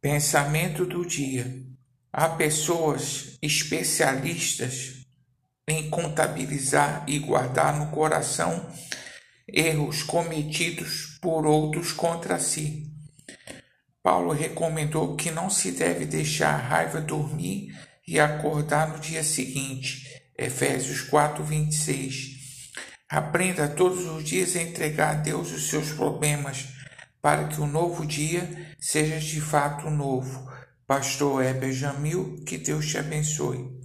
Pensamento do dia. Há pessoas especialistas em contabilizar e guardar no coração erros cometidos por outros contra si. Paulo recomendou que não se deve deixar a raiva dormir e acordar no dia seguinte. Efésios 4, 26. Aprenda todos os dias a entregar a Deus os seus problemas, para que o novo dia seja de fato novo. Pastor Heber Jamil, que Deus te abençoe.